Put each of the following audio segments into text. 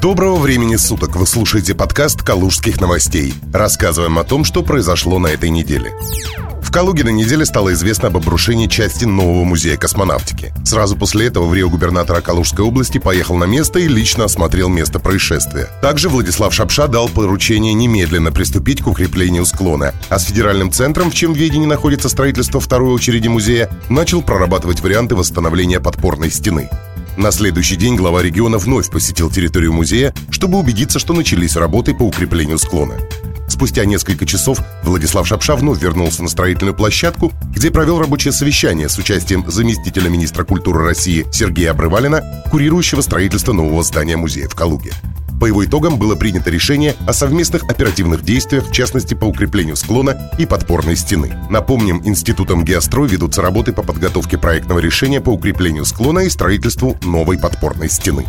Доброго времени суток! Вы слушаете подкаст «Калужских новостей». Рассказываем о том, что произошло на этой неделе. В Калуге на неделе стало известно об обрушении части нового музея космонавтики. Сразу после этого в Рио губернатор Калужской области поехал на место и лично осмотрел место происшествия. Также Владислав Шапша дал поручение немедленно приступить к укреплению склона, а с федеральным центром, в чем ведении находится строительство второй очереди музея, начал прорабатывать варианты восстановления подпорной стены. На следующий день глава региона вновь посетил территорию музея, чтобы убедиться, что начались работы по укреплению склона. Спустя несколько часов Владислав Шапша вновь вернулся на строительную площадку, где провел рабочее совещание с участием заместителя министра культуры России Сергея Обрывалина, курирующего строительство нового здания музея в Калуге. По его итогам было принято решение о совместных оперативных действиях, в частности по укреплению склона и подпорной стены. Напомним, Институтом геострой ведутся работы по подготовке проектного решения по укреплению склона и строительству новой подпорной стены.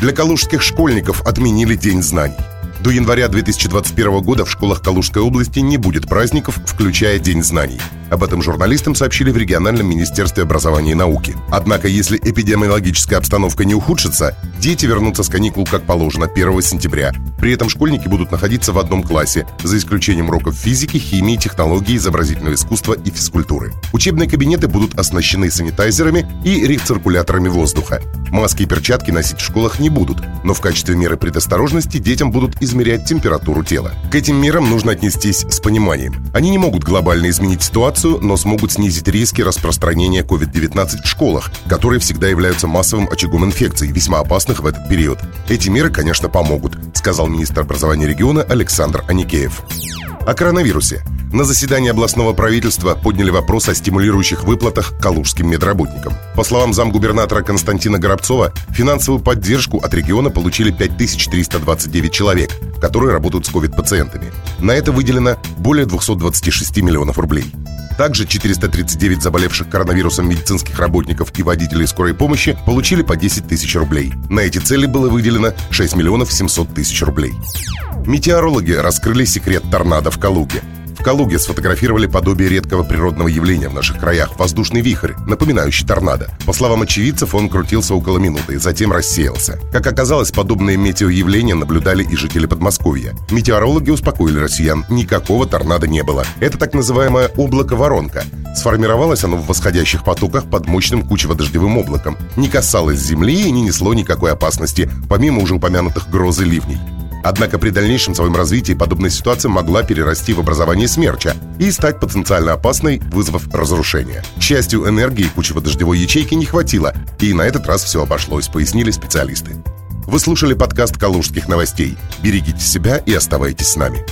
Для калужских школьников отменили День знаний. До января 2021 года в школах Калужской области не будет праздников, включая День знаний. Об этом журналистам сообщили в региональном министерстве образования и науки. Однако, если эпидемиологическая обстановка не ухудшится, дети вернутся с каникул как положено 1 сентября. При этом школьники будут находиться в одном классе, за исключением уроков физики, химии, технологии, изобразительного искусства и физкультуры. Учебные кабинеты будут оснащены санитайзерами и рециркуляторами воздуха. Маски и перчатки носить в школах не будут, но в качестве меры предосторожности детям будут измерять температуру тела. К этим мерам нужно отнестись с пониманием. Они не могут глобально изменить ситуацию, но смогут снизить риски распространения COVID-19 в школах, которые всегда являются массовым очагом инфекций, весьма опасных в этот период. Эти меры, конечно, помогут, сказал министр образования региона Александр Аникеев. О коронавирусе. На заседании областного правительства подняли вопрос о стимулирующих выплатах калужским медработникам. По словам замгубернатора Константина Горобцова, финансовую поддержку от региона получили 5329 человек, которые работают с ковид-пациентами. На это выделено более 226 миллионов рублей. Также 439 заболевших коронавирусом медицинских работников и водителей скорой помощи получили по 10 тысяч рублей. На эти цели было выделено 6 миллионов 700 тысяч рублей. Метеорологи раскрыли секрет торнадо в Калуге. В Калуге сфотографировали подобие редкого природного явления в наших краях – воздушный вихрь, напоминающий торнадо. По словам очевидцев, он крутился около минуты и затем рассеялся. Как оказалось, подобные метеоявления наблюдали и жители Подмосковья. Метеорологи успокоили россиян – никакого торнадо не было. Это так называемое облако-воронка. Сформировалось оно в восходящих потоках под мощным кучево-дождевым облаком. Не касалось земли и не несло никакой опасности, помимо уже упомянутых гроз и ливней. Однако при дальнейшем своем развитии подобная ситуация могла перерасти в образование смерча и стать потенциально опасной, вызвав разрушение. К счастью, энергии кучево-дождевой ячейки не хватило, и на этот раз все обошлось, пояснили специалисты. Вы слушали подкаст «Калужских новостей». Берегите себя и оставайтесь с нами.